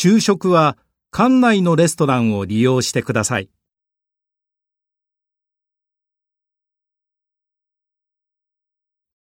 昼食は館内のレストランを利用してください。